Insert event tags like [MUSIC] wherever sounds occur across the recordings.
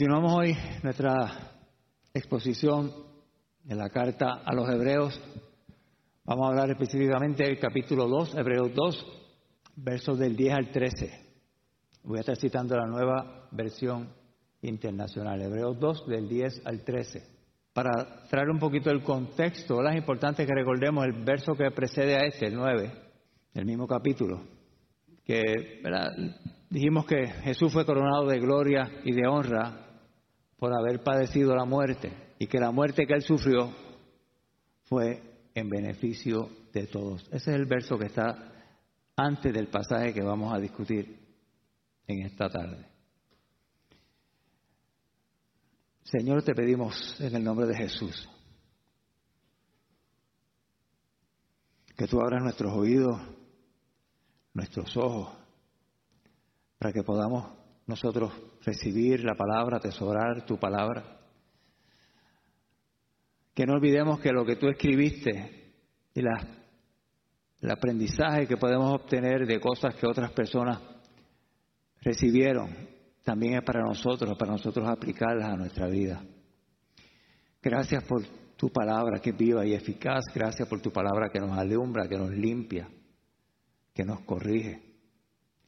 Continuamos hoy nuestra exposición de la carta a los hebreos. Vamos a hablar específicamente del capítulo 2, Hebreos 2, versos del 10 al 13. Voy a estar citando la nueva versión internacional, Hebreos 2, del 10 al 13. Para traer un poquito el contexto, es importante que recordemos el verso que precede a este, el 9, del mismo capítulo, que dijimos que Jesús fue coronado de gloria y de honra por haber padecido la muerte y que la muerte que él sufrió fue en beneficio de todos. Ese es el verso que está antes del pasaje que vamos a discutir en esta tarde. Señor, te pedimos en el nombre de Jesús que tú abras nuestros oídos, nuestros ojos, para que podamos nosotros recibir la palabra, atesorar tu palabra. Que no olvidemos que lo que tú escribiste y el aprendizaje que podemos obtener de cosas que otras personas recibieron también es para nosotros, para nosotros aplicarlas a nuestra vida. Gracias por tu palabra que es viva y eficaz. Gracias por tu palabra que nos alumbra, que nos limpia, que nos corrige,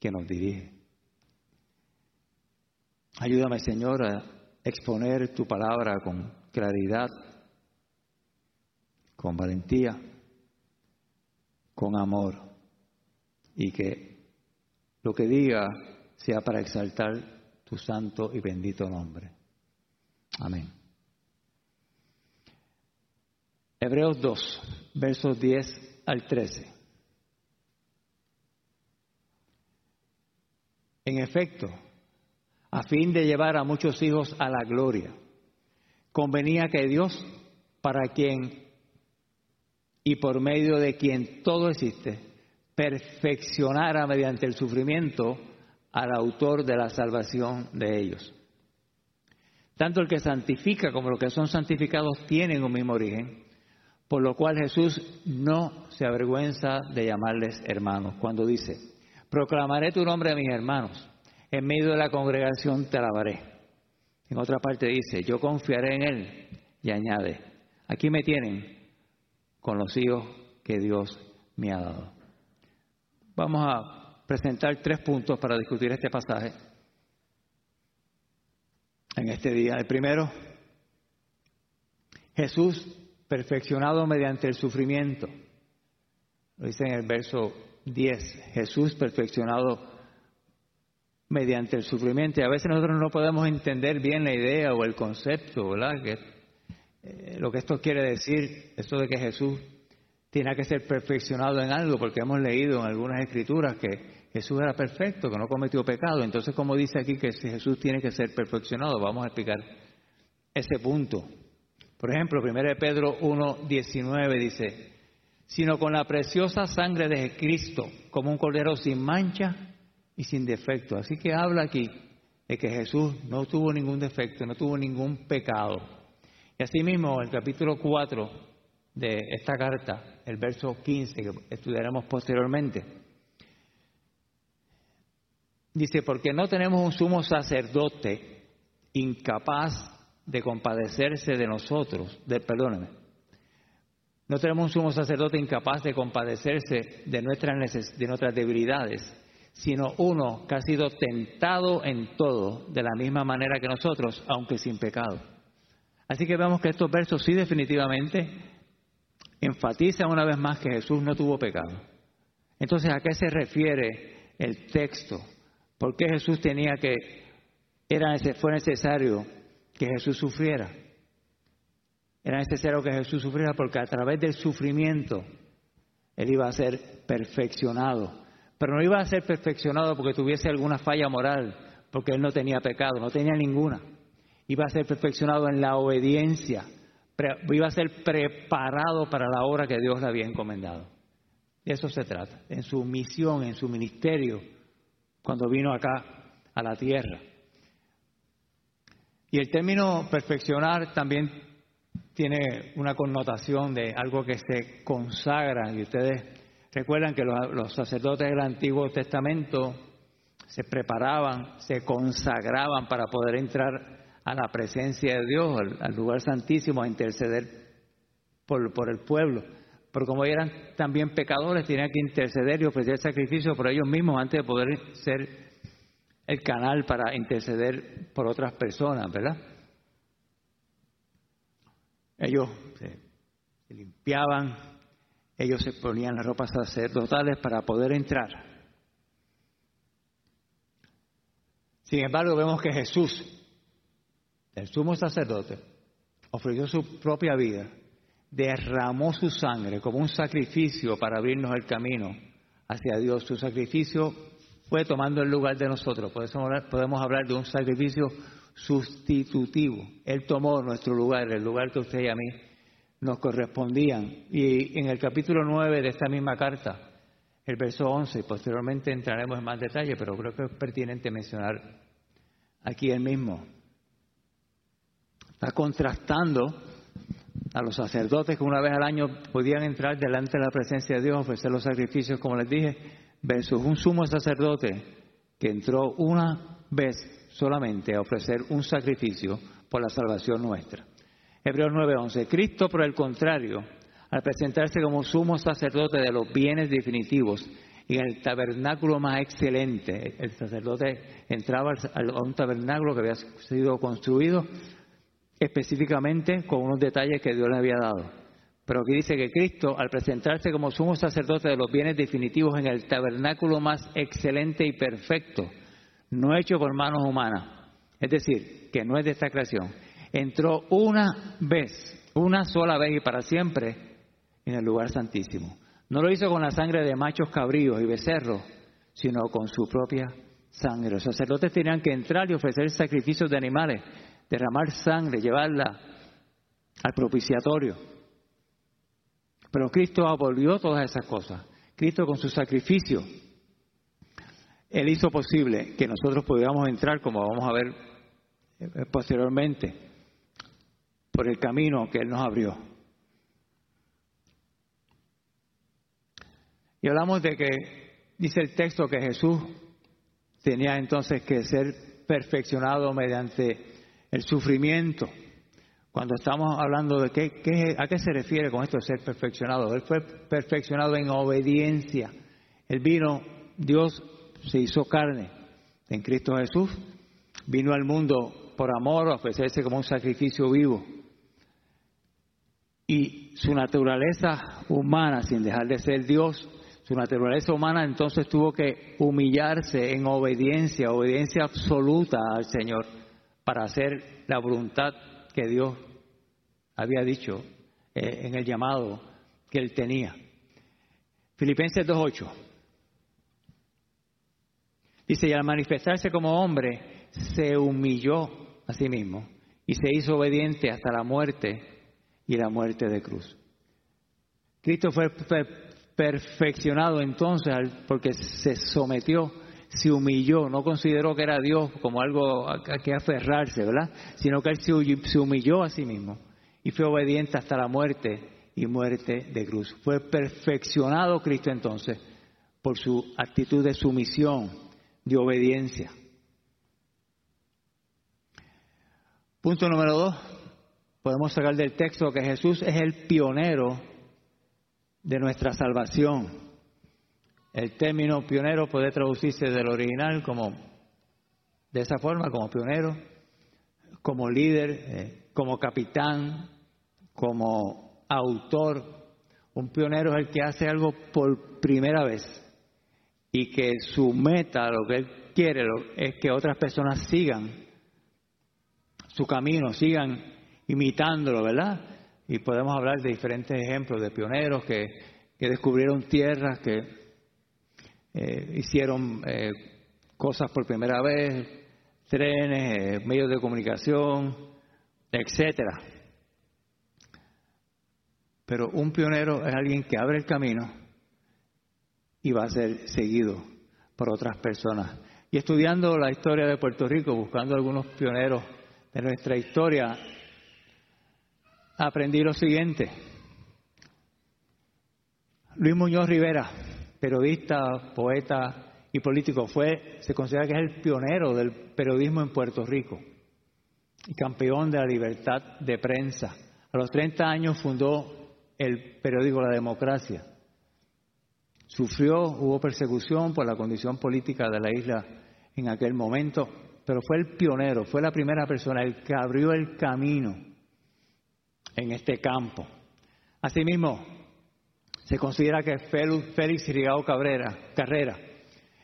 que nos dirige. Ayúdame, Señor, a exponer tu palabra con claridad, con valentía, con amor, y que lo que diga sea para exaltar tu santo y bendito nombre. Amén. Hebreos 2, versos 10 al 13. En efecto, a fin de llevar a muchos hijos a la gloria. Convenía que Dios, para quien y por medio de quien todo existe, perfeccionara mediante el sufrimiento al autor de la salvación de ellos. Tanto el que santifica como los que son santificados tienen un mismo origen, por lo cual Jesús no se avergüenza de llamarles hermanos cuando dice, proclamaré tu nombre a mis hermanos en medio de la congregación te alabaré. En otra parte dice, yo confiaré en Él y añade, aquí me tienen con los hijos que Dios me ha dado. Vamos a presentar tres puntos para discutir este pasaje en este día. El primero, Jesús perfeccionado mediante el sufrimiento. Lo dice en el verso 10, Jesús perfeccionado mediante el sufrimiento. Y a veces nosotros no podemos entender bien la idea o el concepto, ¿verdad? Que, eh, lo que esto quiere decir, esto de que Jesús tiene que ser perfeccionado en algo, porque hemos leído en algunas escrituras que Jesús era perfecto, que no cometió pecado. Entonces, como dice aquí que Jesús tiene que ser perfeccionado, vamos a explicar ese punto. Por ejemplo, 1 Pedro 1.19 dice, sino con la preciosa sangre de Cristo, como un cordero sin mancha y sin defecto. Así que habla aquí de que Jesús no tuvo ningún defecto, no tuvo ningún pecado. Y asimismo, el capítulo 4 de esta carta, el verso 15, que estudiaremos posteriormente, dice, porque no tenemos un sumo sacerdote incapaz de compadecerse de nosotros, de, perdóneme, no tenemos un sumo sacerdote incapaz de compadecerse de nuestras, de nuestras debilidades, sino uno que ha sido tentado en todo, de la misma manera que nosotros, aunque sin pecado. Así que vemos que estos versos sí definitivamente enfatizan una vez más que Jesús no tuvo pecado. Entonces, ¿a qué se refiere el texto? ¿Por qué Jesús tenía que, era, fue necesario que Jesús sufriera? Era necesario que Jesús sufriera porque a través del sufrimiento Él iba a ser perfeccionado pero no iba a ser perfeccionado porque tuviese alguna falla moral, porque él no tenía pecado, no tenía ninguna. Iba a ser perfeccionado en la obediencia, iba a ser preparado para la obra que Dios le había encomendado. De eso se trata, en su misión, en su ministerio, cuando vino acá a la tierra. Y el término perfeccionar también tiene una connotación de algo que se consagra, y ustedes Recuerdan que los, sacerdotes del Antiguo Testamento se preparaban, se consagraban para poder entrar a la presencia de Dios, al, lugar santísimo, a interceder por, el pueblo. Pero como eran también pecadores, tenían que interceder y ofrecer sacrificio por ellos mismos antes de poder ser el canal para interceder por otras personas, ¿verdad? Ellos se, limpiaban, ellos se ponían las ropas sacerdotales para poder entrar. Sin embargo, vemos que Jesús, el sumo sacerdote, ofreció su propia vida, derramó su sangre como un sacrificio para abrirnos el camino hacia Dios. Su sacrificio fue tomando el lugar de nosotros. podemos hablar de un sacrificio sustitutivo. Él tomó nuestro lugar, el lugar que usted y a mí nos correspondían. Y en el capítulo 9 de esta misma carta, el verso 11, y posteriormente entraremos en más detalle, pero creo que es pertinente mencionar aquí el mismo. Está contrastando a los sacerdotes que una vez al año podían entrar delante de la presencia de Dios, ofrecer los sacrificios, como les dije, versus un sumo sacerdote que entró una vez solamente a ofrecer un sacrificio por la salvación nuestra. Hebreos 9:11. Cristo, por el contrario, al presentarse como sumo sacerdote de los bienes definitivos y en el tabernáculo más excelente, el sacerdote entraba a un tabernáculo que había sido construido específicamente con unos detalles que Dios le había dado. Pero aquí dice que Cristo, al presentarse como sumo sacerdote de los bienes definitivos en el tabernáculo más excelente y perfecto, no hecho por manos humanas, es decir, que no es de esta creación, entró una vez, una sola vez y para siempre en el lugar santísimo. No lo hizo con la sangre de machos cabríos y becerros, sino con su propia sangre. Los sacerdotes tenían que entrar y ofrecer sacrificios de animales, derramar sangre, llevarla al propiciatorio. Pero Cristo abolió todas esas cosas. Cristo con su sacrificio él hizo posible que nosotros pudiéramos entrar, como vamos a ver eh, posteriormente, por el camino que Él nos abrió. Y hablamos de que, dice el texto, que Jesús tenía entonces que ser perfeccionado mediante el sufrimiento. Cuando estamos hablando de qué, a qué se refiere con esto de ser perfeccionado, Él fue perfeccionado en obediencia. Él vino, Dios se hizo carne en Cristo Jesús, vino al mundo por amor a ofrecerse como un sacrificio vivo. Y su naturaleza humana, sin dejar de ser Dios, su naturaleza humana entonces tuvo que humillarse en obediencia, obediencia absoluta al Señor, para hacer la voluntad que Dios había dicho eh, en el llamado que él tenía. Filipenses 2.8. Dice, y al manifestarse como hombre, se humilló a sí mismo y se hizo obediente hasta la muerte y la muerte de cruz. Cristo fue perfeccionado entonces porque se sometió, se humilló, no consideró que era Dios como algo a, que aferrarse, ¿verdad? Sino que él se humilló a sí mismo y fue obediente hasta la muerte y muerte de cruz. Fue perfeccionado Cristo entonces por su actitud de sumisión de obediencia. Punto número dos, podemos sacar del texto que Jesús es el pionero de nuestra salvación. El término pionero puede traducirse del original como de esa forma, como pionero, como líder, eh, como capitán, como autor. Un pionero es el que hace algo por primera vez y que su meta, lo que él quiere, es que otras personas sigan su camino, sigan imitándolo, ¿verdad? Y podemos hablar de diferentes ejemplos de pioneros que, descubrieron tierras, que eh, hicieron eh, cosas por primera vez, trenes, eh, medios de comunicación, etcétera. Pero un pionero es alguien que abre el camino y va a ser seguido por otras personas. Y estudiando la historia de Puerto Rico, buscando algunos pioneros de nuestra historia, aprendí lo siguiente. Luis Muñoz Rivera, periodista, poeta y político, fue, se considera que es el pionero del periodismo en Puerto Rico. y campeón de la libertad de prensa. A los 30 años fundó el periódico La Democracia. Sufrió, hubo persecución por la condición política de la isla en aquel momento, pero fue el pionero, fue la primera persona, el que abrió el camino en este campo. Asimismo, se considera que Félix Rigao Cabrera, Carrera,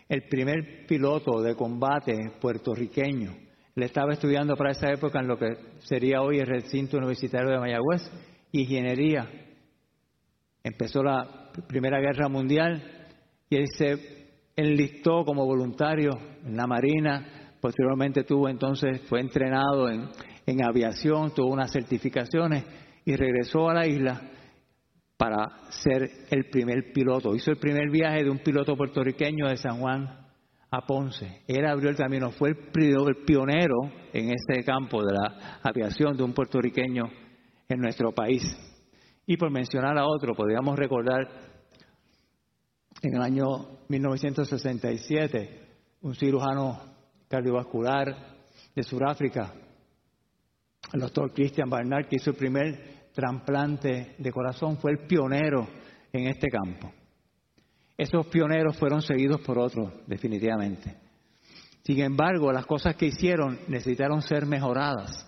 el primer piloto de combate puertorriqueño, le estaba estudiando para esa época en lo que sería hoy el recinto universitario de Mayagüez, ingeniería. Empezó la Primera Guerra Mundial y él se enlistó como voluntario en la Marina, posteriormente tuvo entonces, fue entrenado en, en aviación, tuvo unas certificaciones y regresó a la isla para ser el primer piloto. Hizo el primer viaje de un piloto puertorriqueño de San Juan a Ponce. Él abrió el camino, fue el pionero en este campo de la aviación de un puertorriqueño en nuestro país. Y por mencionar a otro, podríamos recordar en el año 1967 un cirujano cardiovascular de Sudáfrica, el doctor Christian Barnard, que hizo el primer trasplante de corazón, fue el pionero en este campo. Esos pioneros fueron seguidos por otros, definitivamente. Sin embargo, las cosas que hicieron necesitaron ser mejoradas.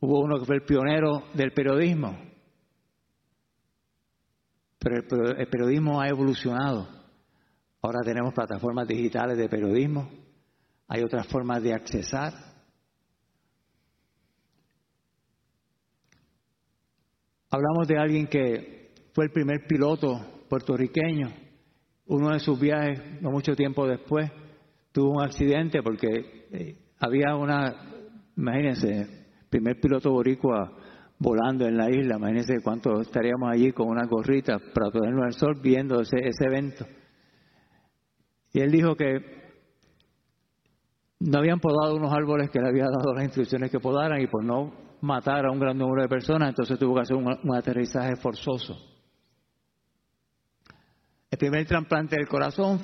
Hubo uno que fue el pionero del periodismo, pero el periodismo ha evolucionado. Ahora tenemos plataformas digitales de periodismo, hay otras formas de accesar, Hablamos de alguien que fue el primer piloto puertorriqueño. Uno de sus viajes, no mucho tiempo después, tuvo un accidente porque eh, había una, imagínense, primer piloto boricua volando en la isla. Imagínense cuánto estaríamos allí con una gorrita para ponernos al sol viendo ese, ese evento. Y él dijo que no habían podado unos árboles que le había dado las instrucciones que podaran y por no matar a un gran número de personas, entonces tuvo que hacer un, aterrizaje forzoso. El primer trasplante del corazón,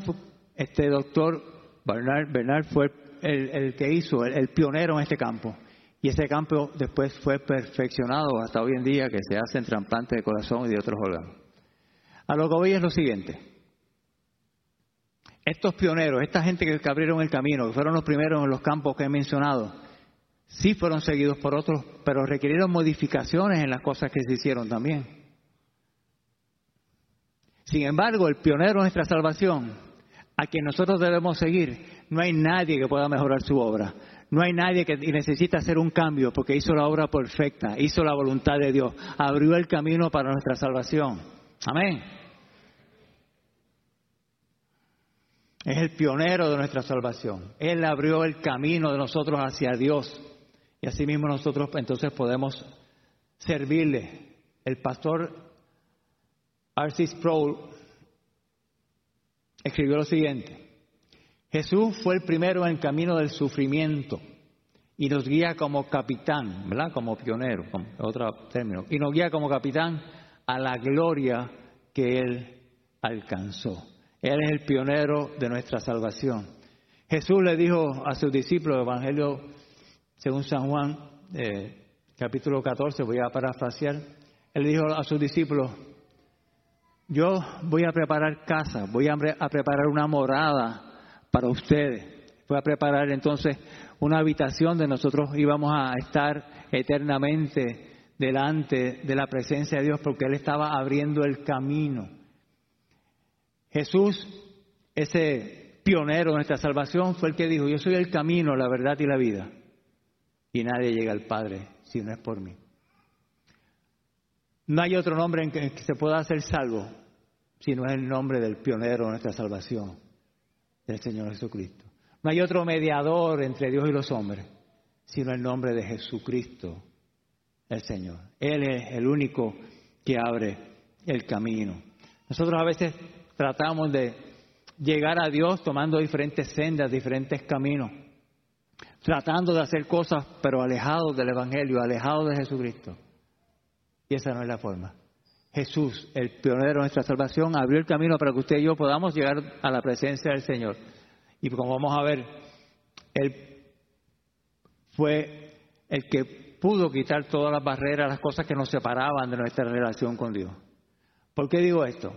este doctor Bernard, Bernard fue el, que hizo, el, pionero en este campo. Y ese campo después fue perfeccionado hasta hoy en día que se hacen trasplantes de corazón y de otros órganos. A lo que voy es lo siguiente. Estos pioneros, esta gente que abrieron el camino, que fueron los primeros en los campos que he mencionado, sí fueron seguidos por otros, pero requirieron modificaciones en las cosas que se hicieron también. Sin embargo, el pionero de nuestra salvación, a quien nosotros debemos seguir, no hay nadie que pueda mejorar su obra. No hay nadie que necesita hacer un cambio porque hizo la obra perfecta, hizo la voluntad de Dios, abrió el camino para nuestra salvación. Amén. Es el pionero de nuestra salvación. Él abrió el camino de nosotros hacia Dios. Y así mismo nosotros entonces podemos servirle. El pastor Arcis Sproul escribió lo siguiente. Jesús fue el primero en el camino del sufrimiento y nos guía como capitán, ¿verdad? Como pionero, otro término. Y nos guía como capitán a la gloria que Él alcanzó. Él es el pionero de nuestra salvación. Jesús le dijo a sus discípulos, Evangelio según San Juan, eh, capítulo 14, voy a parafrasear, él dijo a sus discípulos, yo voy a preparar casa, voy a, preparar una morada para ustedes, voy a preparar entonces una habitación de nosotros íbamos a estar eternamente delante de la presencia de Dios porque Él estaba abriendo el camino. Jesús, ese pionero de nuestra salvación, fue el que dijo, yo soy el camino, la verdad y la vida y nadie llega al Padre si no es por mí. No hay otro nombre en que se pueda hacer salvo si no es el nombre del pionero de nuestra salvación, del Señor Jesucristo. No hay otro mediador entre Dios y los hombres, sino el nombre de Jesucristo, el Señor. Él es el único que abre el camino. Nosotros a veces tratamos de llegar a Dios tomando diferentes sendas, diferentes caminos tratando de hacer cosas, pero alejados del Evangelio, alejados de Jesucristo. Y esa no es la forma. Jesús, el pionero de nuestra salvación, abrió el camino para que usted y yo podamos llegar a la presencia del Señor. Y como vamos a ver, Él fue el que pudo quitar todas las barreras, las cosas que nos separaban de nuestra relación con Dios. ¿Por qué digo esto?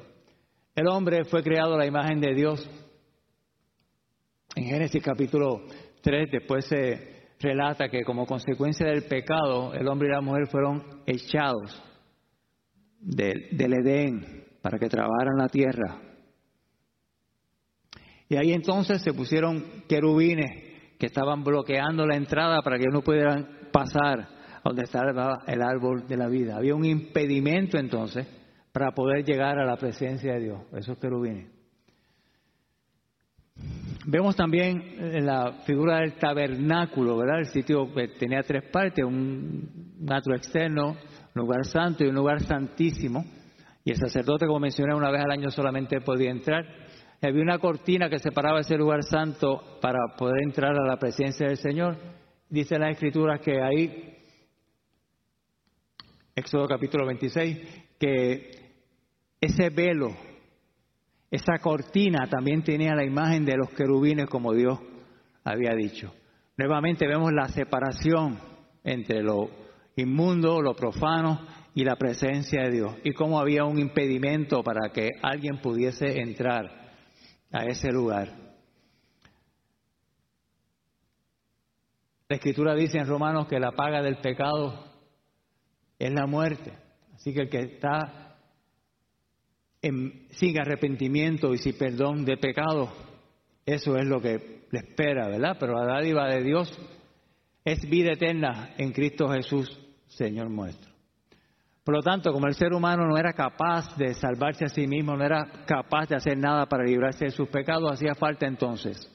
El hombre fue creado a la imagen de Dios. En Génesis capítulo 3 después se relata que como consecuencia del pecado el hombre y la mujer fueron echados del, Edén para que trabajaran la tierra. Y ahí entonces se pusieron querubines que estaban bloqueando la entrada para que no pudieran pasar a donde estaba el árbol de la vida. Había un impedimento entonces para poder llegar a la presencia de Dios, esos querubines. Vemos también en la figura del tabernáculo, ¿verdad? El sitio que tenía tres partes, un atrio externo, un lugar santo y un lugar santísimo. Y el sacerdote, como mencioné, una vez al año solamente podía entrar. Había una cortina que separaba ese lugar santo para poder entrar a la presencia del Señor. Dice la Escritura que ahí, Éxodo capítulo 26, que ese velo, esa cortina también tenía la imagen de los querubines como Dios había dicho. Nuevamente vemos la separación entre lo inmundo, lo profano y la presencia de Dios y cómo había un impedimento para que alguien pudiese entrar a ese lugar. La escritura dice en Romanos que la paga del pecado es la muerte. Así que el que está en, sin arrepentimiento y sin perdón de pecado, eso es lo que le espera, ¿verdad? Pero la dádiva de Dios es vida eterna en Cristo Jesús, Señor nuestro. Por lo tanto, como el ser humano no era capaz de salvarse a sí mismo, no era capaz de hacer nada para librarse de sus pecados, hacía falta entonces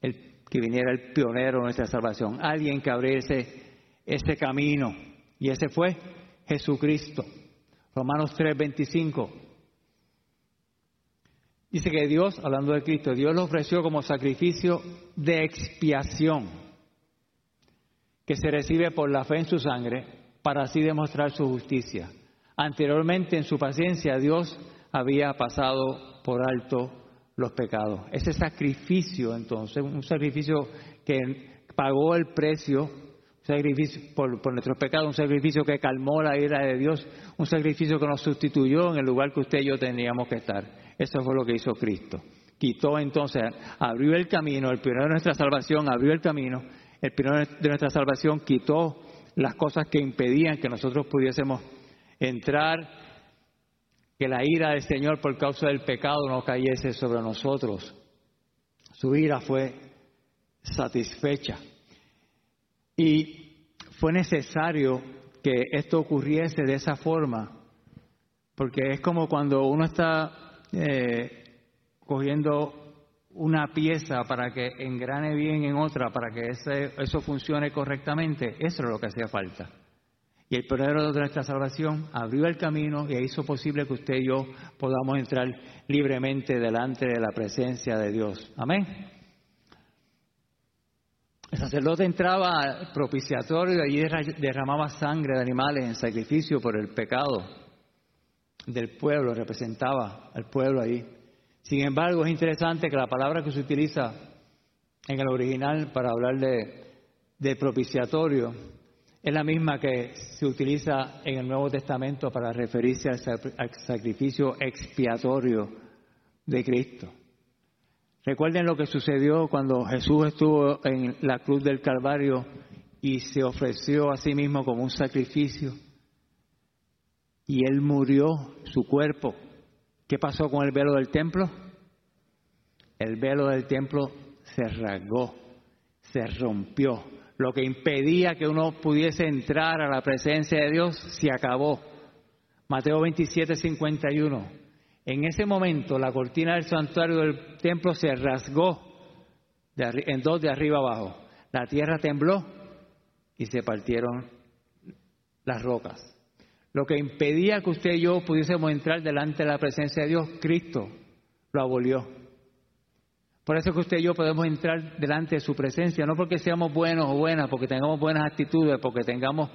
el, que viniera el pionero de nuestra salvación, alguien que abriese ese camino. Y ese fue Jesucristo. Romanos 3:25. Dice que Dios, hablando de Cristo, Dios lo ofreció como sacrificio de expiación, que se recibe por la fe en su sangre, para así demostrar su justicia. Anteriormente, en su paciencia, Dios había pasado por alto los pecados. Ese sacrificio, entonces, un sacrificio que pagó el precio sacrificio por, por, nuestros pecados, un sacrificio que calmó la ira de Dios, un sacrificio que nos sustituyó en el lugar que usted y yo teníamos que estar. Eso fue lo que hizo Cristo. Quitó entonces, abrió el camino, el primero de nuestra salvación abrió el camino, el primero de nuestra salvación quitó las cosas que impedían que nosotros pudiésemos entrar, que la ira del Señor por causa del pecado no cayese sobre nosotros. Su ira fue satisfecha. Y fue necesario que esto ocurriese de esa forma, porque es como cuando uno está eh, cogiendo una pieza para que engrane bien en otra, para que ese, eso funcione correctamente, eso es lo que hacía falta. Y el poder de nuestra salvación abrió el camino y hizo posible que usted y yo podamos entrar libremente delante de la presencia de Dios. Amén. El sacerdote entraba al propiciatorio y allí derramaba sangre de animales en sacrificio por el pecado del pueblo, representaba al pueblo ahí. Sin embargo, es interesante que la palabra que se utiliza en el original para hablar de, propiciatorio es la misma que se utiliza en el Nuevo Testamento para referirse al sacrificio expiatorio de Cristo. Recuerden lo que sucedió cuando Jesús estuvo en la cruz del Calvario y se ofreció a sí mismo como un sacrificio. Y él murió, su cuerpo. ¿Qué pasó con el velo del templo? El velo del templo se rasgó, se rompió. Lo que impedía que uno pudiese entrar a la presencia de Dios se acabó. Mateo 27, 51. En ese momento la cortina del santuario del templo se rasgó en dos de arriba abajo. La tierra tembló y se partieron las rocas. Lo que impedía que usted y yo pudiésemos entrar delante de la presencia de Dios, Cristo lo abolió. Por eso que usted y yo podemos entrar delante de su presencia, no porque seamos buenos o buenas, porque tengamos buenas actitudes, porque tengamos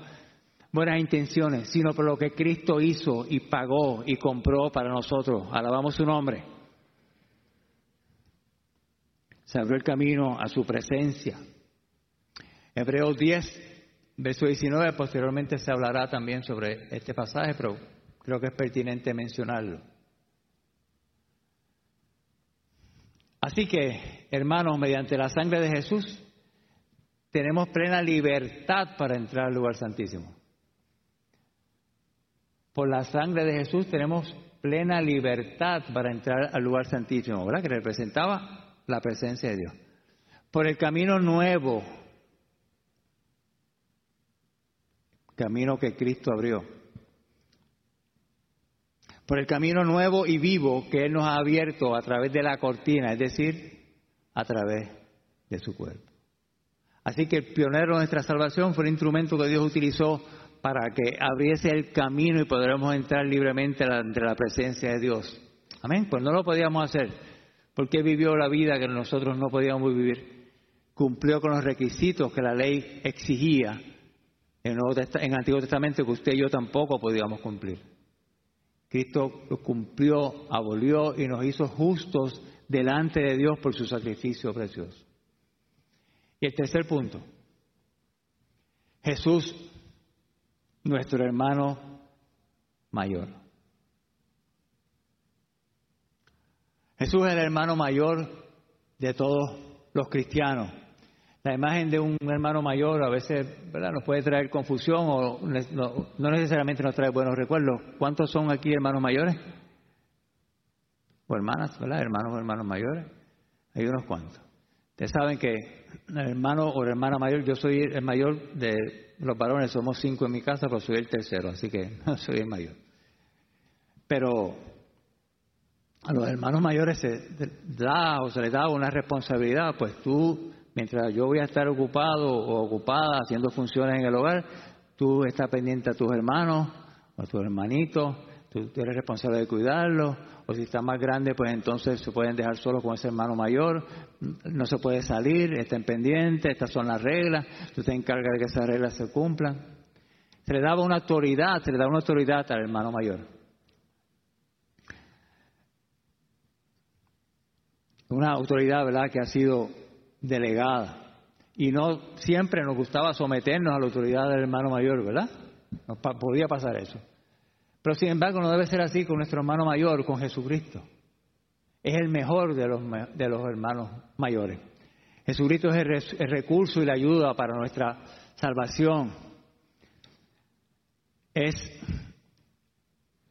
buenas intenciones, sino por lo que Cristo hizo y pagó y compró para nosotros. Alabamos su nombre. Se abrió el camino a su presencia. Hebreos 10, verso 19, posteriormente se hablará también sobre este pasaje, pero creo que es pertinente mencionarlo. Así que, hermanos, mediante la sangre de Jesús, tenemos plena libertad para entrar al lugar santísimo. Por la sangre de Jesús tenemos plena libertad para entrar al lugar santísimo, ¿verdad? Que representaba la presencia de Dios. Por el camino nuevo, camino que Cristo abrió. Por el camino nuevo y vivo que Él nos ha abierto a través de la cortina, es decir, a través de su cuerpo. Así que el pionero de nuestra salvación fue el instrumento que Dios utilizó para que abriese el camino y podremos entrar libremente entre la presencia de Dios. Amén. Pues no lo podíamos hacer porque vivió la vida que nosotros no podíamos vivir. Cumplió con los requisitos que la ley exigía en el, Antiguo Testamento que usted y yo tampoco podíamos cumplir. Cristo cumplió, abolió y nos hizo justos delante de Dios por su sacrificio precioso. Y el tercer punto, Jesús nuestro hermano mayor. Jesús es el hermano mayor de todos los cristianos. La imagen de un hermano mayor a veces ¿verdad? nos puede traer confusión o no, necesariamente nos trae buenos recuerdos. ¿Cuántos son aquí hermanos mayores? O hermanas, ¿verdad? Hermanos o hermanos mayores. Hay unos cuantos. Ustedes saben que el hermano o hermana mayor, yo soy el mayor de los varones somos cinco en mi casa, pero soy el tercero, así que [LAUGHS] no soy el mayor. Pero a los hermanos mayores se da o se les da una responsabilidad, pues tú, mientras yo voy a estar ocupado o ocupada haciendo funciones en el hogar, tú estás pendiente a tus hermanos o a tus hermanitos, tú eres responsable de cuidarlos, o si está más grande, pues entonces se pueden dejar solos con ese hermano mayor, no se puede salir, estén pendientes, estas son las reglas, tú te encargas de que esas reglas se cumplan. Se le daba una autoridad, se le da una autoridad al hermano mayor. Una autoridad, ¿verdad?, que ha sido delegada. Y no siempre nos gustaba someternos a la autoridad del hermano mayor, ¿verdad? No podía pasar eso. Pero sin embargo no debe ser así con nuestro hermano mayor, con Jesucristo. Es el mejor de los, de los hermanos mayores. Jesucristo es el, recurso y la ayuda para nuestra salvación. Es,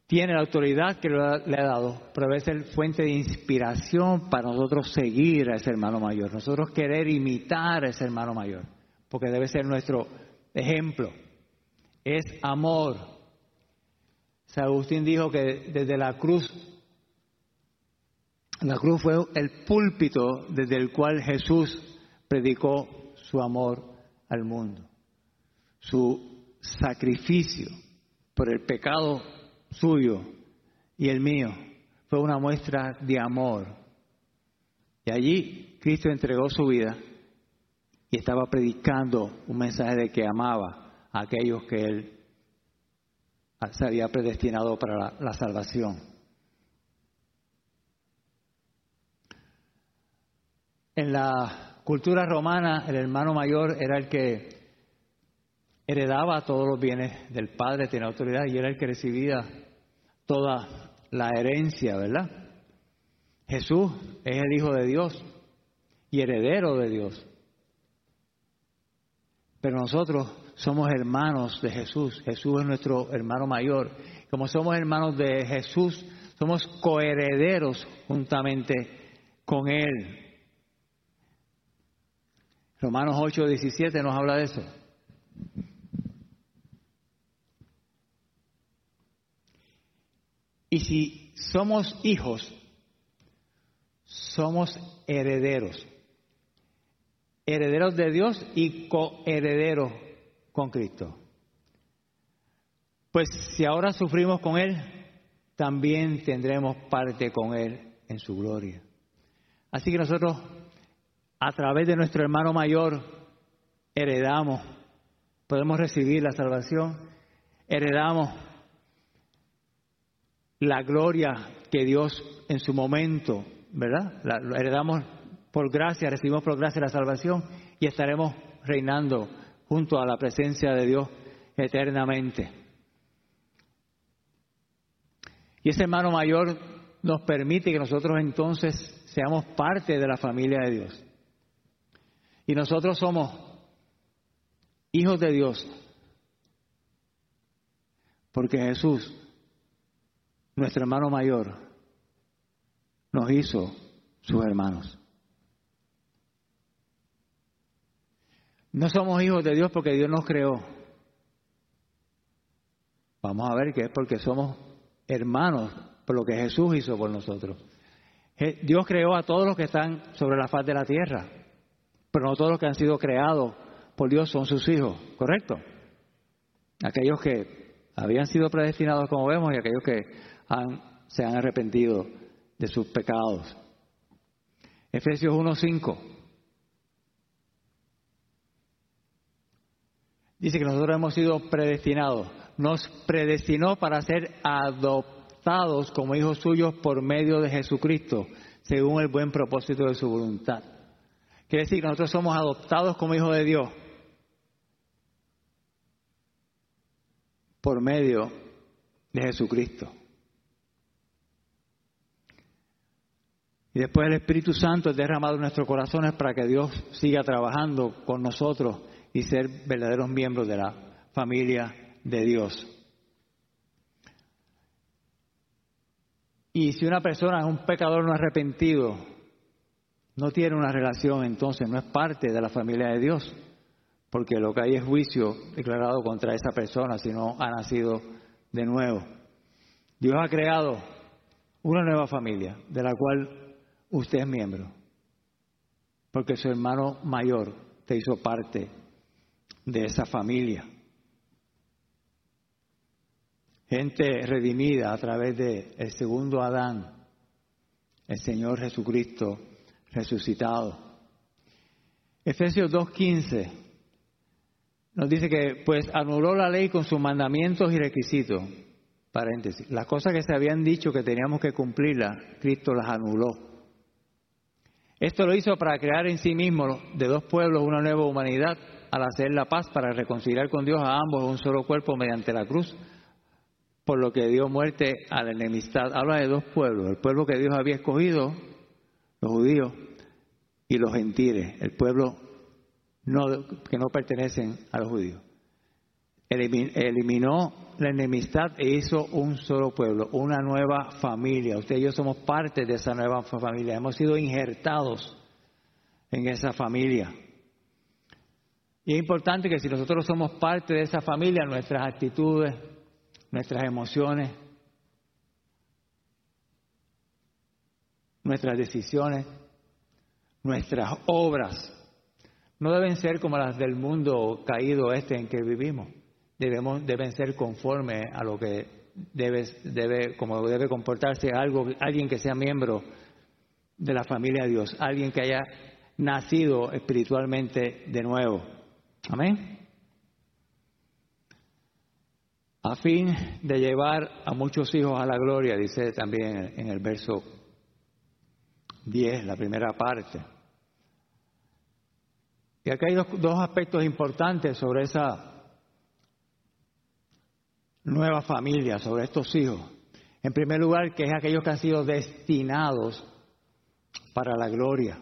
tiene la autoridad que le ha dado, pero debe ser fuente de inspiración para nosotros seguir a ese hermano mayor, nosotros querer imitar a ese hermano mayor, porque debe ser nuestro ejemplo. Es amor, San Agustín dijo que desde la cruz, la cruz fue el púlpito desde el cual Jesús predicó su amor al mundo, su sacrificio por el pecado suyo y el mío fue una muestra de amor. Y allí Cristo entregó su vida y estaba predicando un mensaje de que amaba a aquellos que él se había predestinado para la, salvación. En la cultura romana, el hermano mayor era el que heredaba todos los bienes del padre, tenía autoridad y era el que recibía toda la herencia, ¿verdad? Jesús es el Hijo de Dios y heredero de Dios. Pero nosotros somos hermanos de Jesús. Jesús es nuestro hermano mayor. Como somos hermanos de Jesús, somos coherederos juntamente con Él. Romanos 8, 17 nos habla de eso. Y si somos hijos, somos herederos herederos de Dios y coherederos con Cristo. Pues si ahora sufrimos con Él, también tendremos parte con Él en su gloria. Así que nosotros, a través de nuestro hermano mayor, heredamos, podemos recibir la salvación, heredamos la gloria que Dios en su momento, ¿verdad? La, heredamos por gracia, recibimos por gracia la salvación y estaremos reinando junto a la presencia de Dios eternamente. Y ese hermano mayor nos permite que nosotros entonces seamos parte de la familia de Dios. Y nosotros somos hijos de Dios. Porque Jesús, nuestro hermano mayor, nos hizo sus hermanos. No somos hijos de Dios porque Dios nos creó. Vamos a ver que es porque somos hermanos por lo que Jesús hizo por nosotros. Dios creó a todos los que están sobre la faz de la tierra, pero no todos los que han sido creados por Dios son sus hijos, ¿correcto? Aquellos que habían sido predestinados, como vemos, y aquellos que se han arrepentido de sus pecados. Efesios 1.5. Dice que nosotros hemos sido predestinados. Nos predestinó para ser adoptados como hijos suyos por medio de Jesucristo, según el buen propósito de su voluntad. Quiere decir que nosotros somos adoptados como hijos de Dios por medio de Jesucristo. Y después el Espíritu Santo es derramado en nuestros corazones para que Dios siga trabajando con nosotros y ser verdaderos miembros de la familia de Dios. Y si una persona es un pecador no arrepentido, no tiene una relación, entonces no es parte de la familia de Dios, porque lo que hay es juicio declarado contra esa persona si no ha nacido de nuevo. Dios ha creado una nueva familia, de la cual usted es miembro, porque su hermano mayor te hizo parte de esa familia. Gente redimida a través de el segundo Adán, el Señor Jesucristo resucitado. Efesios 2.15 nos dice que pues anuló la ley con sus mandamientos y requisitos. Paréntesis. Las cosas que se habían dicho que teníamos que cumplirlas, Cristo las anuló. Esto lo hizo para crear en sí mismo de dos pueblos una nueva humanidad al hacer la paz para reconciliar con Dios a ambos un solo cuerpo mediante la cruz, por lo que dio muerte a la enemistad. Habla de dos pueblos, el pueblo que Dios había escogido, los judíos, y los gentiles, el pueblo que no pertenecen a los judíos. Eliminó la enemistad e hizo un solo pueblo, una nueva familia. Usted y yo somos parte de esa nueva familia, hemos sido injertados en esa familia. Y es importante que si nosotros somos parte de esa familia, nuestras actitudes, nuestras emociones, nuestras decisiones, nuestras obras, no deben ser como las del mundo caído este en que vivimos. Debemos, deben ser conformes a lo que debe, debe, como debe comportarse algo, alguien que sea miembro de la familia de Dios, alguien que haya nacido espiritualmente de nuevo. Amén. A fin de llevar a muchos hijos a la gloria, dice también en el verso 10, la primera parte. Y acá hay dos, aspectos importantes sobre esa nueva familia, sobre estos hijos. En primer lugar, que es aquellos que han sido destinados para la gloria.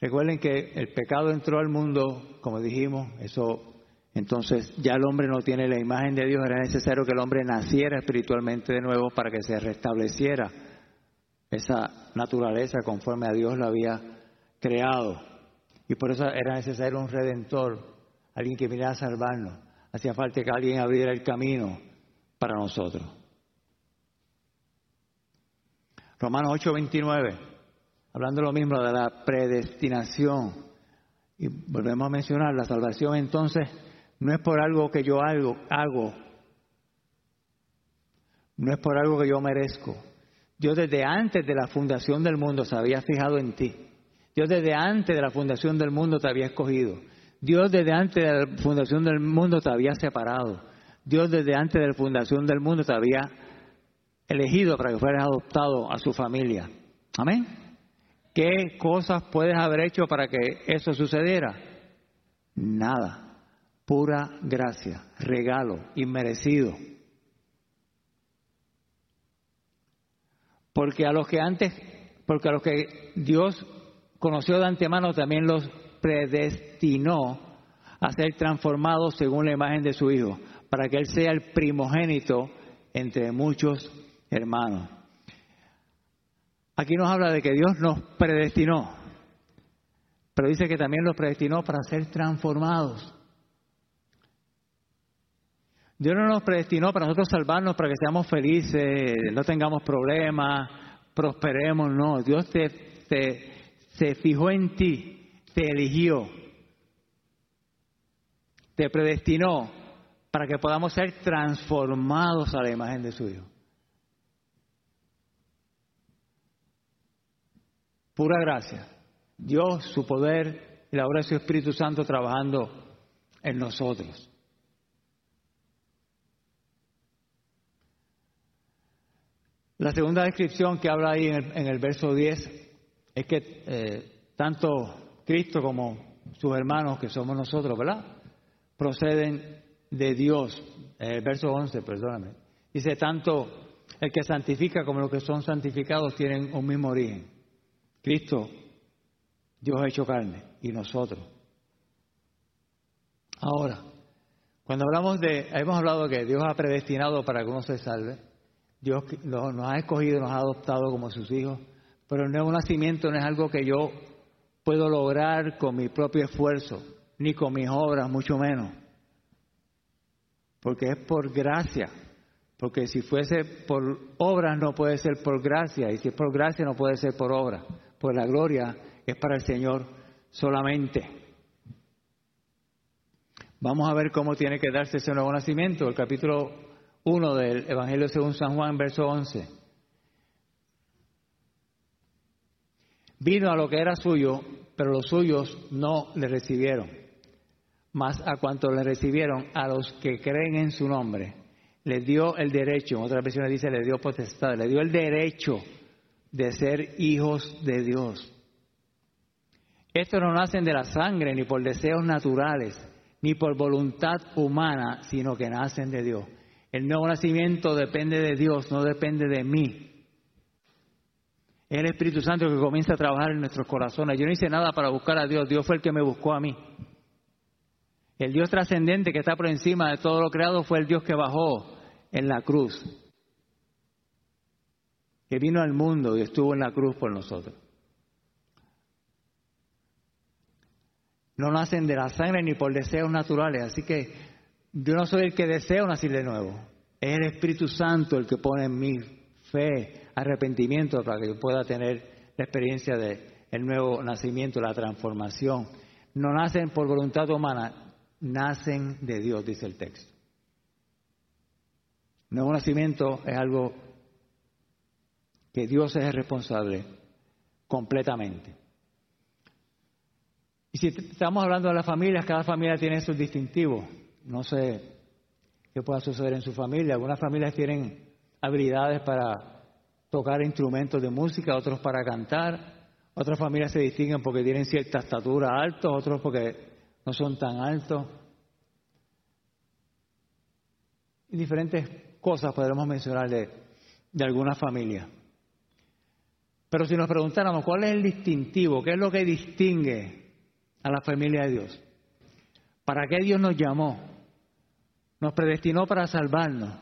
Recuerden que el pecado entró al mundo, como dijimos, eso entonces ya el hombre no tiene la imagen de Dios, era necesario que el hombre naciera espiritualmente de nuevo para que se restableciera esa naturaleza conforme a Dios la había creado. Y por eso era necesario un redentor, alguien que viniera a salvarnos. Hacía falta que alguien abriera el camino para nosotros. Romanos 8:29 hablando lo mismo de la predestinación. Y volvemos a mencionar, la salvación entonces no es por algo que yo hago, hago, no es por algo que yo merezco. Dios desde antes de la fundación del mundo se había fijado en ti. Dios desde antes de la fundación del mundo te había escogido. Dios desde antes de la fundación del mundo te había separado. Dios desde antes de la fundación del mundo te había elegido para que fueras adoptado a su familia. Amén. ¿Qué cosas puedes haber hecho para que eso sucediera? Nada. Pura gracia, regalo, inmerecido. Porque a los que antes, porque a los que Dios conoció de antemano también los predestinó a ser transformados según la imagen de su Hijo, para que Él sea el primogénito entre muchos hermanos. Aquí nos habla de que Dios nos predestinó, pero dice que también los predestinó para ser transformados. Dios no nos predestinó para nosotros salvarnos, para que seamos felices, no tengamos problemas, prosperemos, no. Dios te, te, se fijó en ti, te eligió, te predestinó para que podamos ser transformados a la imagen de su Hijo. Pura gracia. Dios, su poder y la obra de su Espíritu Santo trabajando en nosotros. La segunda descripción que habla ahí en el, verso 10 es que eh, tanto Cristo como sus hermanos, que somos nosotros, ¿verdad? Proceden de Dios. El verso 11, perdóname. Dice, tanto el que santifica como los que son santificados tienen un mismo origen. Cristo, Dios ha hecho carne y nosotros. Ahora, cuando hablamos de, hemos hablado que Dios ha predestinado para que uno se salve, Dios nos ha escogido, nos ha adoptado como sus hijos, pero el nuevo nacimiento no es algo que yo puedo lograr con mi propio esfuerzo, ni con mis obras, mucho menos, porque es por gracia, porque si fuese por obras no puede ser por gracia, y si es por gracia no puede ser por obra pues la gloria es para el Señor solamente. Vamos a ver cómo tiene que darse ese nuevo nacimiento, el capítulo 1 del Evangelio según San Juan, verso 11. Vino a lo que era suyo, pero los suyos no le recibieron. Mas a cuanto le recibieron, a los que creen en su nombre, le dio el derecho, en otras versiones dice, le dio potestad, le dio el derecho de ser hijos de Dios. Estos no nacen de la sangre ni por deseos naturales, ni por voluntad humana, sino que nacen de Dios. El nuevo nacimiento depende de Dios, no depende de mí. Es el Espíritu Santo que comienza a trabajar en nuestros corazones. Yo no hice nada para buscar a Dios, Dios fue el que me buscó a mí. El Dios trascendente que está por encima de todo lo creado fue el Dios que bajó en la cruz que vino al mundo y estuvo en la cruz por nosotros. No nacen de la sangre ni por deseos naturales, así que yo no soy el que deseo nacer de nuevo. Es el Espíritu Santo el que pone en mí fe, arrepentimiento para que yo pueda tener la experiencia de el nuevo nacimiento, la transformación. No nacen por voluntad humana, nacen de Dios, dice el texto. Nuevo nacimiento es algo que Dios es el responsable completamente. Y si estamos hablando de las familias, cada familia tiene sus distintivos. No sé qué pueda suceder en su familia. Algunas familias tienen habilidades para tocar instrumentos de música, otros para cantar. Otras familias se distinguen porque tienen cierta estatura alta, otros porque no son tan altos. Y diferentes cosas podremos mencionar de, de algunas familias. Pero si nos preguntáramos cuál es el distintivo, qué es lo que distingue a la familia de Dios, ¿para qué Dios nos llamó? Nos predestinó para salvarnos,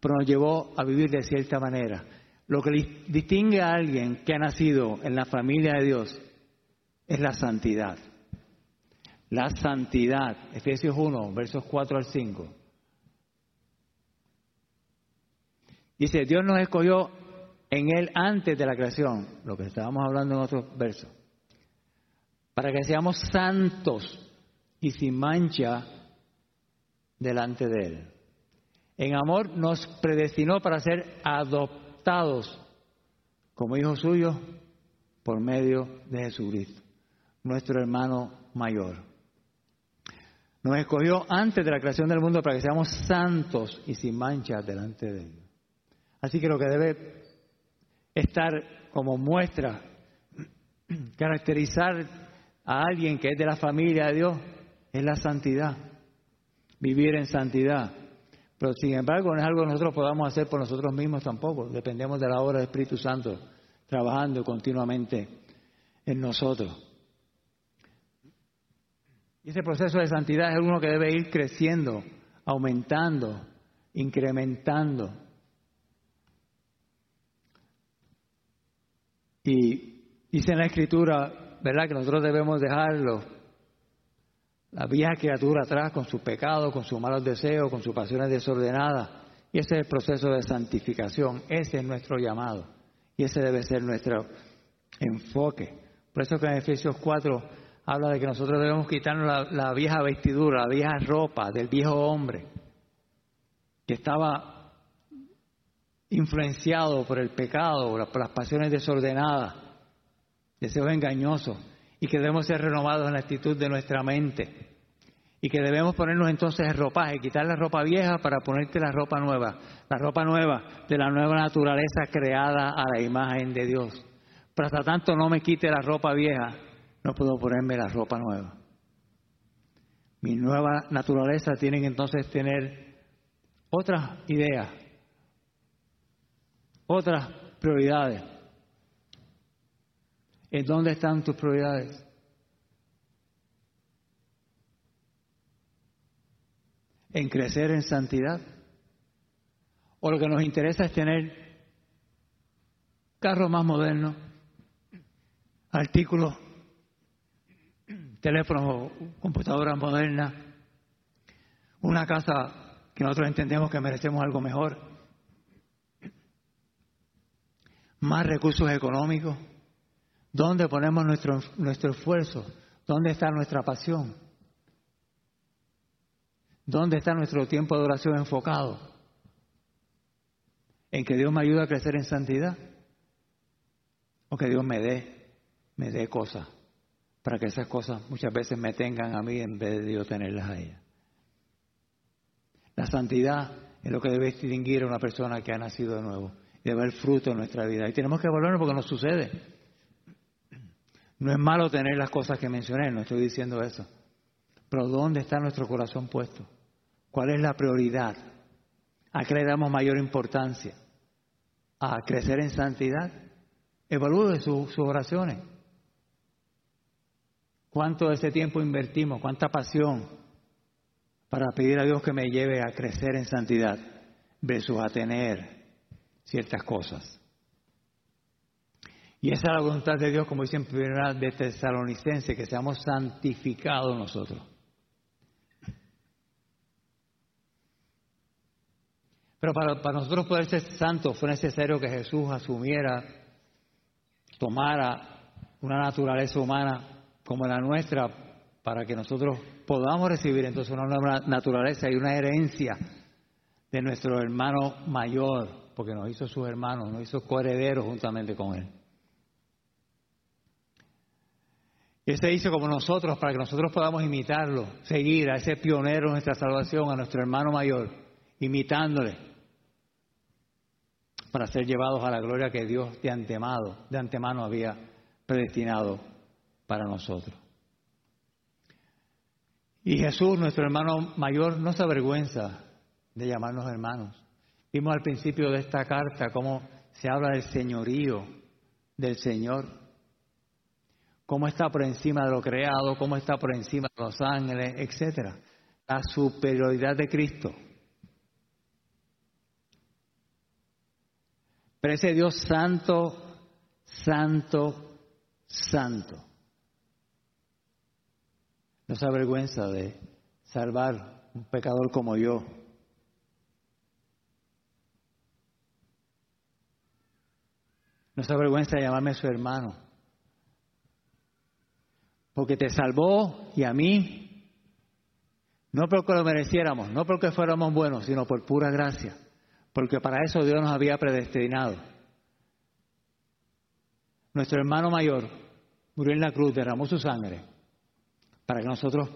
pero nos llevó a vivir de cierta manera. Lo que distingue a alguien que ha nacido en la familia de Dios es la santidad. La santidad, Efesios 1, versos 4 al 5. Dice, Dios nos escogió en Él antes de la creación, lo que estábamos hablando en otros versos, para que seamos santos y sin mancha delante de Él. En amor nos predestinó para ser adoptados como hijos suyos por medio de Jesucristo, nuestro hermano mayor. Nos escogió antes de la creación del mundo para que seamos santos y sin mancha delante de Él. Así que lo que debe estar como muestra, caracterizar a alguien que es de la familia de Dios, es la santidad, vivir en santidad. Pero sin embargo no es algo que nosotros podamos hacer por nosotros mismos tampoco, dependemos de la obra del Espíritu Santo trabajando continuamente en nosotros. Y ese proceso de santidad es uno que debe ir creciendo, aumentando, incrementando. Y dice en la Escritura, ¿verdad?, que nosotros debemos dejarlo, la vieja criatura atrás con su pecado, con sus malos deseos, con sus pasiones desordenadas. Y ese es el proceso de santificación, ese es nuestro llamado. Y ese debe ser nuestro enfoque. Por eso que en Efesios 4 habla de que nosotros debemos quitarnos la, la vieja vestidura, la vieja ropa del viejo hombre, que estaba influenciado por el pecado, por las pasiones desordenadas, deseos engañosos, y que debemos ser renovados en la actitud de nuestra mente. Y que debemos ponernos entonces el ropaje, quitar la ropa vieja para ponerte la ropa nueva, la ropa nueva de la nueva naturaleza creada a la imagen de Dios. Pero hasta tanto no me quite la ropa vieja, no puedo ponerme la ropa nueva. Mi nueva naturaleza tiene entonces tener otras ideas, otras prioridades. ¿En dónde están tus prioridades? ¿En crecer en santidad? ¿O lo que nos interesa es tener carros más modernos, artículos, teléfonos, computadoras modernas, una casa que nosotros entendemos que merecemos algo mejor, más recursos económicos? ¿Dónde ponemos nuestro, nuestro esfuerzo? ¿Dónde está nuestra pasión? ¿Dónde está nuestro tiempo de oración enfocado? ¿En que Dios me ayude a crecer en santidad? ¿O que Dios me dé, me dé cosas para que esas cosas muchas veces me tengan a mí en vez de yo tenerlas a ella? La santidad es lo que debe distinguir a una persona que ha nacido de nuevo debe ver fruto en nuestra vida. Y tenemos que volvernos porque nos sucede. No es malo tener las cosas que mencioné, no estoy diciendo eso. Pero ¿dónde está nuestro corazón puesto? ¿Cuál es la prioridad? ¿A qué le damos mayor importancia? ¿A crecer en santidad? Evalúe sus oraciones. ¿Cuánto de ese tiempo invertimos? ¿Cuánta pasión para pedir a Dios que me lleve a crecer en santidad versus a tener ciertas cosas? Y esa es la voluntad de Dios, como dice en primera de Tesalonicense, que seamos santificados nosotros. Pero para, para, nosotros poder ser santos fue necesario que Jesús asumiera, tomara una naturaleza humana como la nuestra, para que nosotros podamos recibir entonces una nueva naturaleza y una herencia de nuestro hermano mayor, porque nos hizo sus hermanos, nos hizo coherederos juntamente con él. Él se hizo como nosotros para que nosotros podamos imitarlo, seguir a ese pionero de nuestra salvación, a nuestro hermano mayor, imitándole, para ser llevados a la gloria que Dios de antemano, de antemano había predestinado para nosotros. Y Jesús, nuestro hermano mayor, no se avergüenza de llamarnos hermanos. Vimos al principio de esta carta cómo se habla del señorío del Señor cómo está por encima de lo creado, cómo está por encima de los ángeles, etcétera. La superioridad de Cristo. Pero ese Dios santo, santo, santo. No se avergüenza de salvar un pecador como yo. No se avergüenza de llamarme su hermano porque te salvó y a mí, no porque lo mereciéramos, no porque fuéramos buenos, sino por pura gracia, porque para eso Dios nos había predestinado. Nuestro hermano mayor murió en la cruz, derramó su sangre, para que nosotros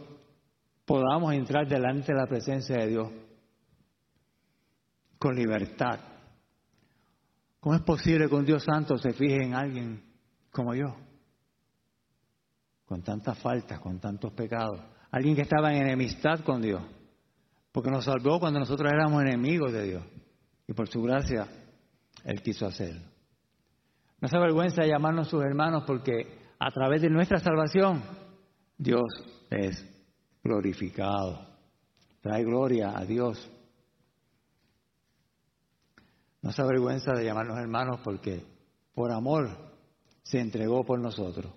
podamos entrar delante de la presencia de Dios con libertad. ¿Cómo es posible que un Dios santo se fije en alguien como yo? con tantas faltas, con tantos pecados, alguien que estaba en enemistad con Dios, porque nos salvó cuando nosotros éramos enemigos de Dios. Y por su gracia, Él quiso hacerlo. No se avergüenza de llamarnos sus hermanos porque a través de nuestra salvación, Dios es glorificado. Trae gloria a Dios. No se avergüenza de llamarnos hermanos porque por amor se entregó por nosotros.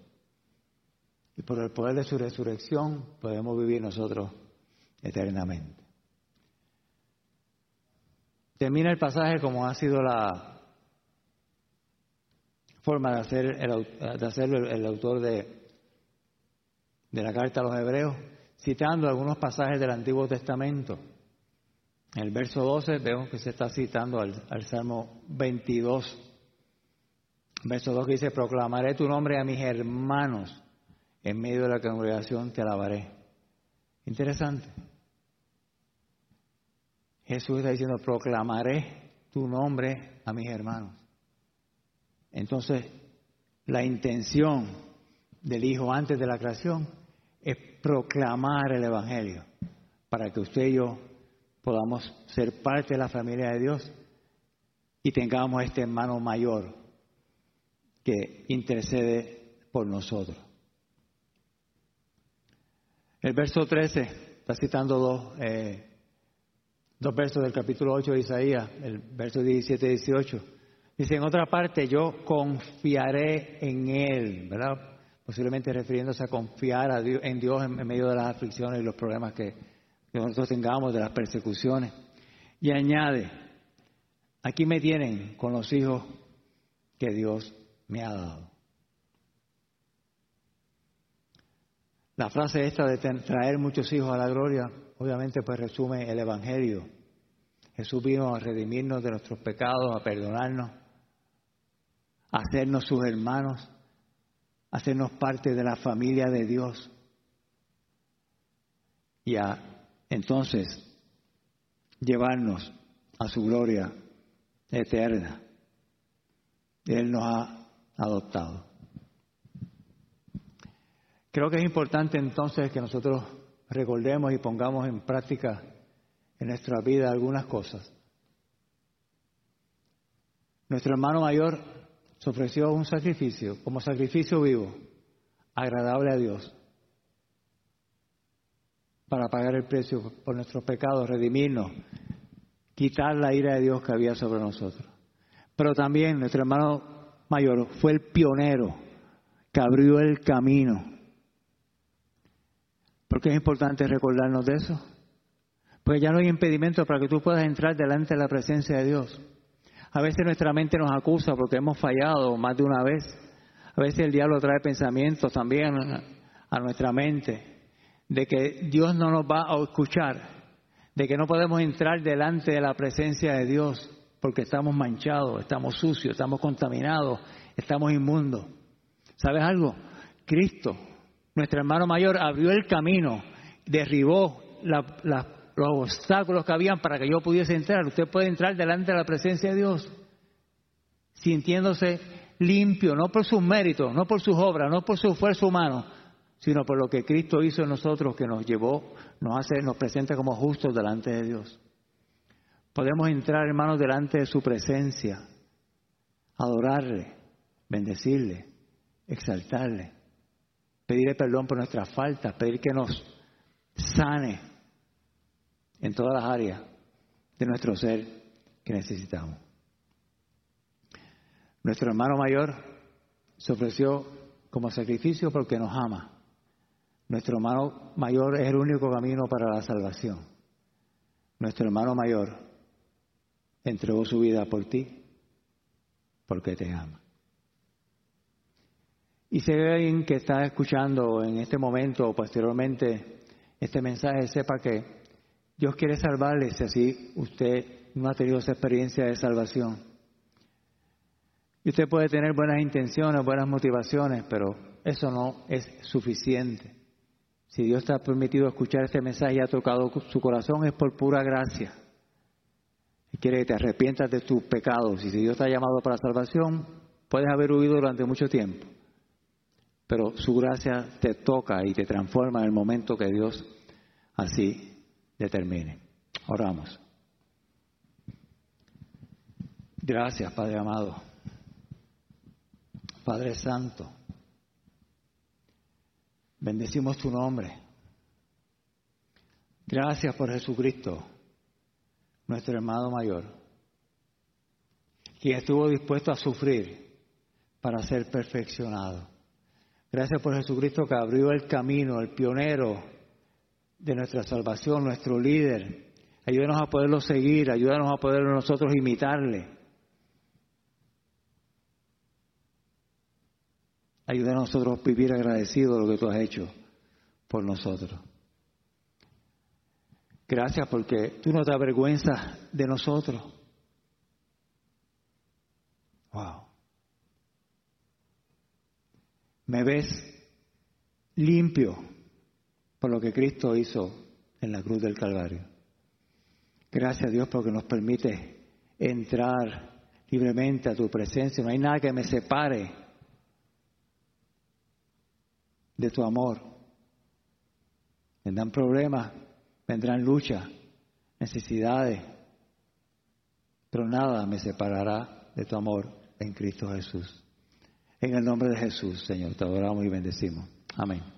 Y por el poder de su resurrección podemos vivir nosotros eternamente. Termina el pasaje como ha sido la forma de, hacer el, de hacerlo el, autor de, de la carta a los hebreos, citando algunos pasajes del Antiguo Testamento. En el verso 12 vemos que se está citando al, al Salmo 22, verso 2 que dice, proclamaré tu nombre a mis hermanos, en medio de la congregación te alabaré. Interesante. Jesús está diciendo, proclamaré tu nombre a mis hermanos. Entonces, la intención del Hijo antes de la creación es proclamar el Evangelio para que usted y yo podamos ser parte de la familia de Dios y tengamos este hermano mayor que intercede por nosotros. El verso 13 está citando dos, eh, dos versos del capítulo 8 de Isaías, el verso 17 y 18. Dice, en otra parte, yo confiaré en Él, ¿verdad? Posiblemente refiriéndose a confiar a Dios, en Dios en, medio de las aflicciones y los problemas que, que nosotros tengamos, de las persecuciones. Y añade, aquí me tienen con los hijos que Dios me ha dado. La frase esta de traer muchos hijos a la gloria, obviamente pues resume el Evangelio. Jesús vino a redimirnos de nuestros pecados, a perdonarnos, a hacernos sus hermanos, a hacernos parte de la familia de Dios y a entonces llevarnos a su gloria eterna. Él nos ha adoptado. Creo que es importante entonces que nosotros recordemos y pongamos en práctica en nuestra vida algunas cosas. Nuestro hermano mayor se ofreció un sacrificio, como sacrificio vivo, agradable a Dios, para pagar el precio por nuestros pecados, redimirnos, quitar la ira de Dios que había sobre nosotros. Pero también nuestro hermano mayor fue el pionero que abrió el camino ¿Por qué es importante recordarnos de eso? Porque ya no hay impedimento para que tú puedas entrar delante de la presencia de Dios. A veces nuestra mente nos acusa porque hemos fallado más de una vez. A veces el diablo trae pensamientos también a nuestra mente de que Dios no nos va a escuchar, de que no podemos entrar delante de la presencia de Dios porque estamos manchados, estamos sucios, estamos contaminados, estamos inmundos. ¿Sabes algo? Cristo nuestro hermano mayor abrió el camino, derribó los obstáculos que habían para que yo pudiese entrar. Usted puede entrar delante de la presencia de Dios sintiéndose limpio, no por sus méritos, no por sus obras, no por su esfuerzo humano, sino por lo que Cristo hizo en nosotros, que nos llevó, nos hace, nos presenta como justos delante de Dios. Podemos entrar, hermanos, delante de su presencia, adorarle, bendecirle, exaltarle pedirle perdón por nuestras faltas, pedir que nos sane en todas las áreas de nuestro ser que necesitamos. Nuestro hermano mayor se ofreció como sacrificio porque nos ama. Nuestro hermano mayor es el único camino para la salvación. Nuestro hermano mayor entregó su vida por ti porque te ama. Y si hay alguien que está escuchando en este momento o posteriormente este mensaje, sepa que Dios quiere salvarle si así usted no ha tenido esa experiencia de salvación. Y usted puede tener buenas intenciones, buenas motivaciones, pero eso no es suficiente. Si Dios te ha permitido escuchar este mensaje y ha tocado su corazón, es por pura gracia. Quiere que te arrepientas de tus pecados. Y si Dios te ha llamado para salvación, puedes haber huido durante mucho tiempo pero su gracia te toca y te transforma en el momento que Dios así determine. Oramos. Gracias, Padre amado. Padre Santo, bendecimos tu nombre. Gracias por Jesucristo, nuestro hermano mayor, quien estuvo dispuesto a sufrir para ser perfeccionado. Gracias por Jesucristo que abrió el camino, el pionero de nuestra salvación, nuestro líder. Ayúdanos a poderlo seguir, ayúdanos a poder nosotros imitarle. Ayuda a nosotros a vivir agradecidos de lo que tú has hecho por nosotros. Gracias porque tú no te avergüenzas de nosotros. Wow. Me ves limpio por lo que Cristo hizo en la cruz del Calvario. Gracias a Dios porque nos permite entrar libremente a tu presencia. No hay nada que me separe de tu amor. Vendrán problemas, vendrán luchas, necesidades, pero nada me separará de tu amor en Cristo Jesús. En el nombre de Jesús, Señor, te adoramos y bendecimos. Amén.